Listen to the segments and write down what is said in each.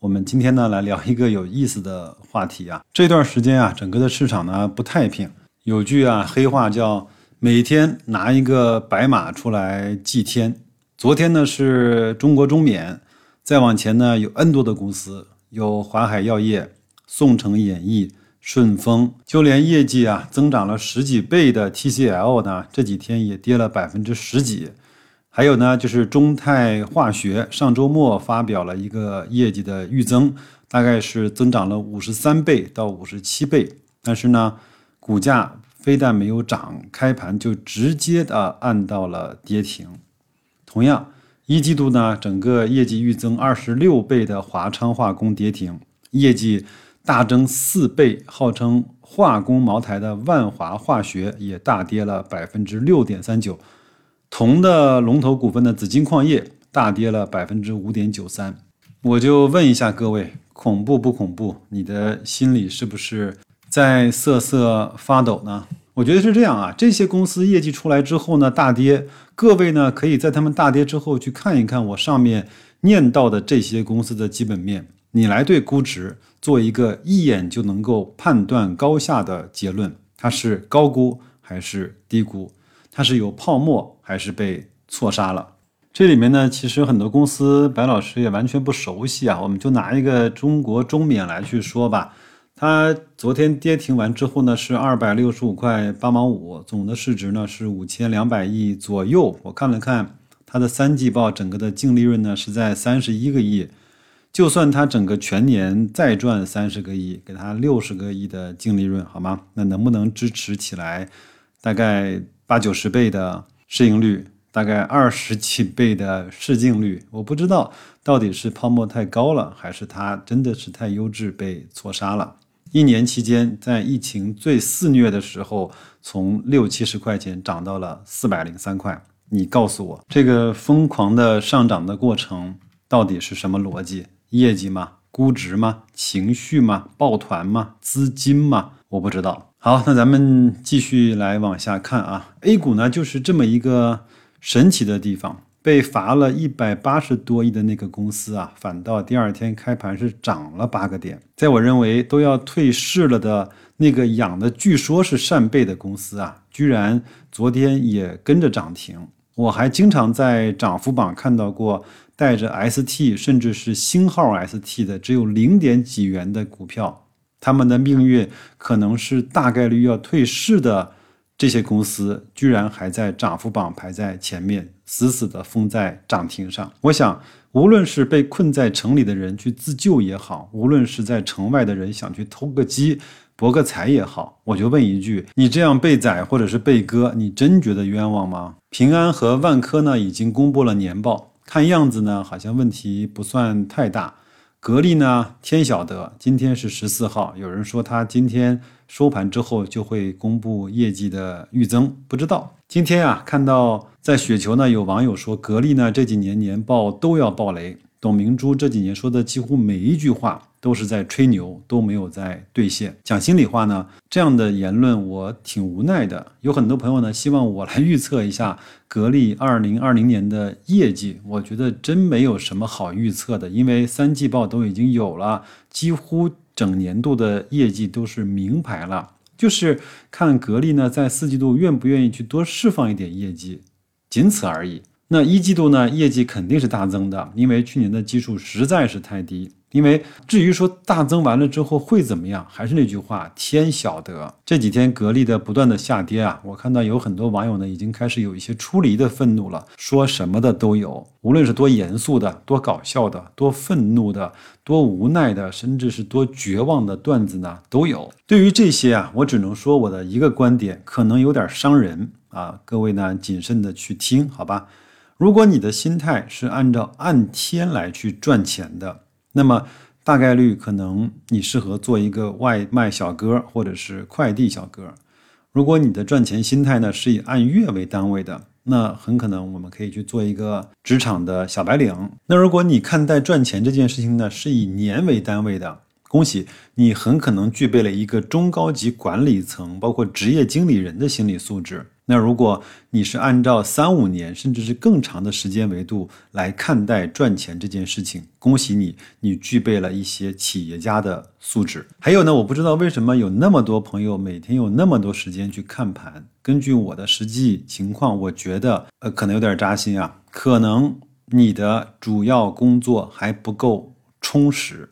我们今天呢来聊一个有意思的话题啊。这段时间啊，整个的市场呢不太平。有句啊黑话叫“每天拿一个白马出来祭天”。昨天呢是中国中免，再往前呢有 N 多的公司，有华海药业、宋城演艺、顺丰，就连业绩啊增长了十几倍的 TCL 呢，这几天也跌了百分之十几。还有呢，就是中泰化学上周末发表了一个业绩的预增，大概是增长了五十三倍到五十七倍，但是呢，股价非但没有涨，开盘就直接的按到了跌停。同样，一季度呢，整个业绩预增二十六倍的华昌化工跌停，业绩大增四倍，号称化工茅台的万华化学也大跌了百分之六点三九。铜的龙头股份的紫金矿业大跌了百分之五点九三，我就问一下各位，恐怖不恐怖？你的心里是不是在瑟瑟发抖呢？我觉得是这样啊，这些公司业绩出来之后呢，大跌，各位呢可以在他们大跌之后去看一看我上面念到的这些公司的基本面，你来对估值做一个一眼就能够判断高下的结论，它是高估还是低估？它是有泡沫还是被错杀了？这里面呢，其实很多公司白老师也完全不熟悉啊。我们就拿一个中国中免来去说吧，它昨天跌停完之后呢，是二百六十五块八毛五，总的市值呢是五千两百亿左右。我看了看它的三季报，整个的净利润呢是在三十一个亿。就算它整个全年再赚三十个亿，给它六十个亿的净利润，好吗？那能不能支持起来？大概。八九十倍的市盈率，大概二十几倍的市净率，我不知道到底是泡沫太高了，还是它真的是太优质被错杀了。一年期间，在疫情最肆虐的时候，从六七十块钱涨到了四百零三块。你告诉我，这个疯狂的上涨的过程到底是什么逻辑？业绩吗？估值吗？情绪吗？抱团吗？资金吗？我不知道。好，那咱们继续来往下看啊。A 股呢，就是这么一个神奇的地方，被罚了一百八十多亿的那个公司啊，反倒第二天开盘是涨了八个点。在我认为都要退市了的那个养的据说是扇贝的公司啊，居然昨天也跟着涨停。我还经常在涨幅榜看到过带着 ST 甚至是星号 ST 的，只有零点几元的股票。他们的命运可能是大概率要退市的，这些公司居然还在涨幅榜排在前面，死死的封在涨停上。我想，无论是被困在城里的人去自救也好，无论是在城外的人想去偷个鸡博个财也好，我就问一句：你这样被宰或者是被割，你真觉得冤枉吗？平安和万科呢，已经公布了年报，看样子呢，好像问题不算太大。格力呢？天晓得，今天是十四号，有人说他今天收盘之后就会公布业绩的预增，不知道。今天啊，看到在雪球呢，有网友说格力呢这几年年报都要爆雷。董明珠这几年说的几乎每一句话都是在吹牛，都没有在兑现。讲心里话呢，这样的言论我挺无奈的。有很多朋友呢，希望我来预测一下格力二零二零年的业绩。我觉得真没有什么好预测的，因为三季报都已经有了，几乎整年度的业绩都是明牌了。就是看格力呢，在四季度愿不愿意去多释放一点业绩，仅此而已。那一季度呢，业绩肯定是大增的，因为去年的基数实在是太低。因为至于说大增完了之后会怎么样，还是那句话，天晓得。这几天格力的不断的下跌啊，我看到有很多网友呢已经开始有一些出离的愤怒了，说什么的都有，无论是多严肃的、多搞笑的、多愤怒的、多无奈的，甚至是多绝望的段子呢都有。对于这些啊，我只能说我的一个观点，可能有点伤人啊，各位呢谨慎的去听，好吧。如果你的心态是按照按天来去赚钱的，那么大概率可能你适合做一个外卖小哥或者是快递小哥。如果你的赚钱心态呢是以按月为单位的，那很可能我们可以去做一个职场的小白领。那如果你看待赚钱这件事情呢是以年为单位的，恭喜你很可能具备了一个中高级管理层，包括职业经理人的心理素质。那如果你是按照三五年甚至是更长的时间维度来看待赚钱这件事情，恭喜你，你具备了一些企业家的素质。还有呢，我不知道为什么有那么多朋友每天有那么多时间去看盘。根据我的实际情况，我觉得呃可能有点扎心啊，可能你的主要工作还不够充实，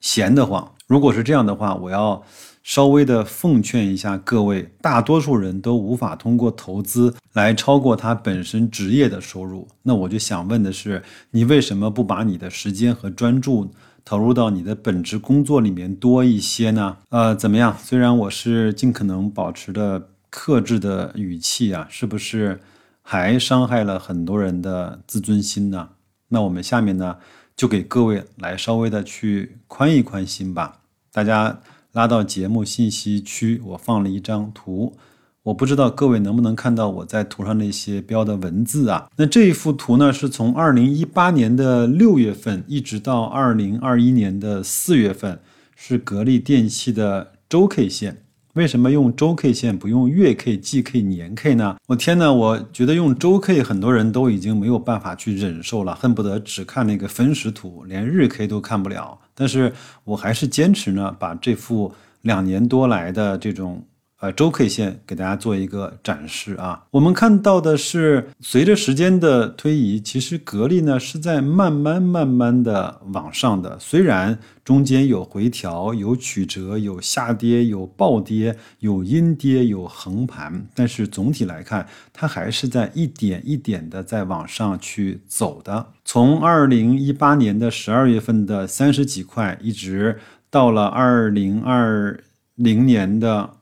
闲得慌。如果是这样的话，我要。稍微的奉劝一下各位，大多数人都无法通过投资来超过他本身职业的收入。那我就想问的是，你为什么不把你的时间和专注投入到你的本职工作里面多一些呢？呃，怎么样？虽然我是尽可能保持的克制的语气啊，是不是还伤害了很多人的自尊心呢？那我们下面呢，就给各位来稍微的去宽一宽心吧，大家。拉到节目信息区，我放了一张图，我不知道各位能不能看到我在图上那些标的文字啊？那这一幅图呢，是从二零一八年的六月份一直到二零二一年的四月份，是格力电器的周 K 线。为什么用周 K 线不用月 K、季 K、年 K 呢？我天呐，我觉得用周 K 很多人都已经没有办法去忍受了，恨不得只看那个分时图，连日 K 都看不了。但是我还是坚持呢，把这幅两年多来的这种。呃，周 K 线给大家做一个展示啊。我们看到的是，随着时间的推移，其实格力呢是在慢慢慢慢的往上的。虽然中间有回调、有曲折、有下跌、有暴跌、有阴跌、有横盘，但是总体来看，它还是在一点一点的在往上去走的。从二零一八年的十二月份的三十几块，一直到了二零二零年的。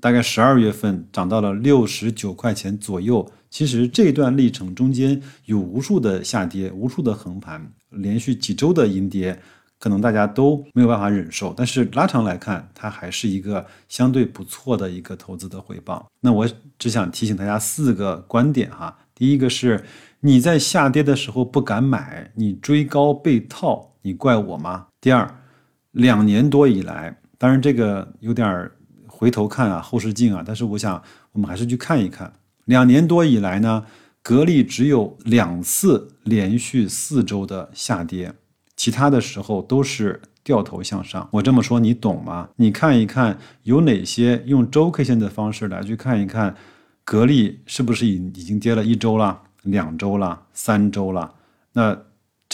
大概十二月份涨到了六十九块钱左右。其实这段历程中间有无数的下跌，无数的横盘，连续几周的阴跌，可能大家都没有办法忍受。但是拉长来看，它还是一个相对不错的一个投资的回报。那我只想提醒大家四个观点哈。第一个是你在下跌的时候不敢买，你追高被套，你怪我吗？第二，两年多以来，当然这个有点。回头看啊，后视镜啊，但是我想我们还是去看一看，两年多以来呢，格力只有两次连续四周的下跌，其他的时候都是掉头向上。我这么说你懂吗？你看一看有哪些用周 K 线的方式来去看一看，格力是不是已已经跌了一周了、两周了、三周了？那。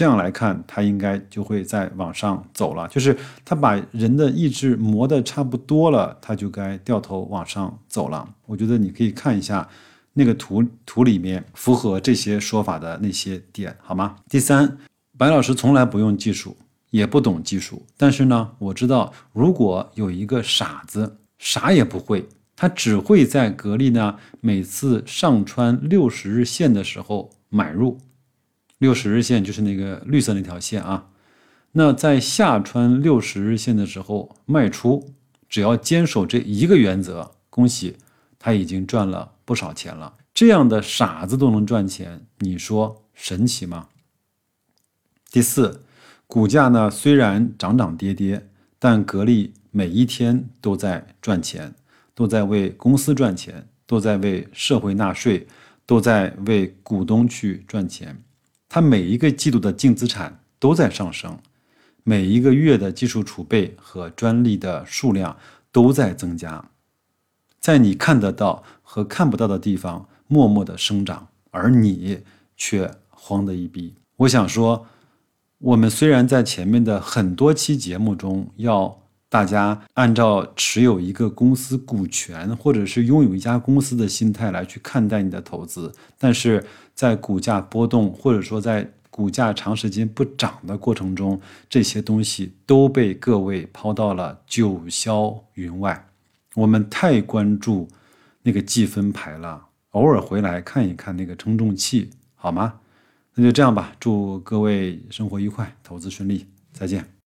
这样来看，它应该就会再往上走了。就是它把人的意志磨得差不多了，它就该掉头往上走了。我觉得你可以看一下那个图，图里面符合这些说法的那些点，好吗？第三，白老师从来不用技术，也不懂技术，但是呢，我知道如果有一个傻子，啥也不会，他只会在格力呢每次上穿六十日线的时候买入。六十日线就是那个绿色那条线啊，那在下穿六十日线的时候卖出，只要坚守这一个原则，恭喜他已经赚了不少钱了。这样的傻子都能赚钱，你说神奇吗？第四，股价呢虽然涨涨跌跌，但格力每一天都在赚钱，都在为公司赚钱，都在为社会纳税，都在为股东去赚钱。它每一个季度的净资产都在上升，每一个月的技术储备和专利的数量都在增加，在你看得到和看不到的地方默默的生长，而你却慌得一逼。我想说，我们虽然在前面的很多期节目中要。大家按照持有一个公司股权，或者是拥有一家公司的心态来去看待你的投资，但是在股价波动，或者说在股价长时间不涨的过程中，这些东西都被各位抛到了九霄云外。我们太关注那个计分牌了，偶尔回来看一看那个称重器，好吗？那就这样吧，祝各位生活愉快，投资顺利，再见。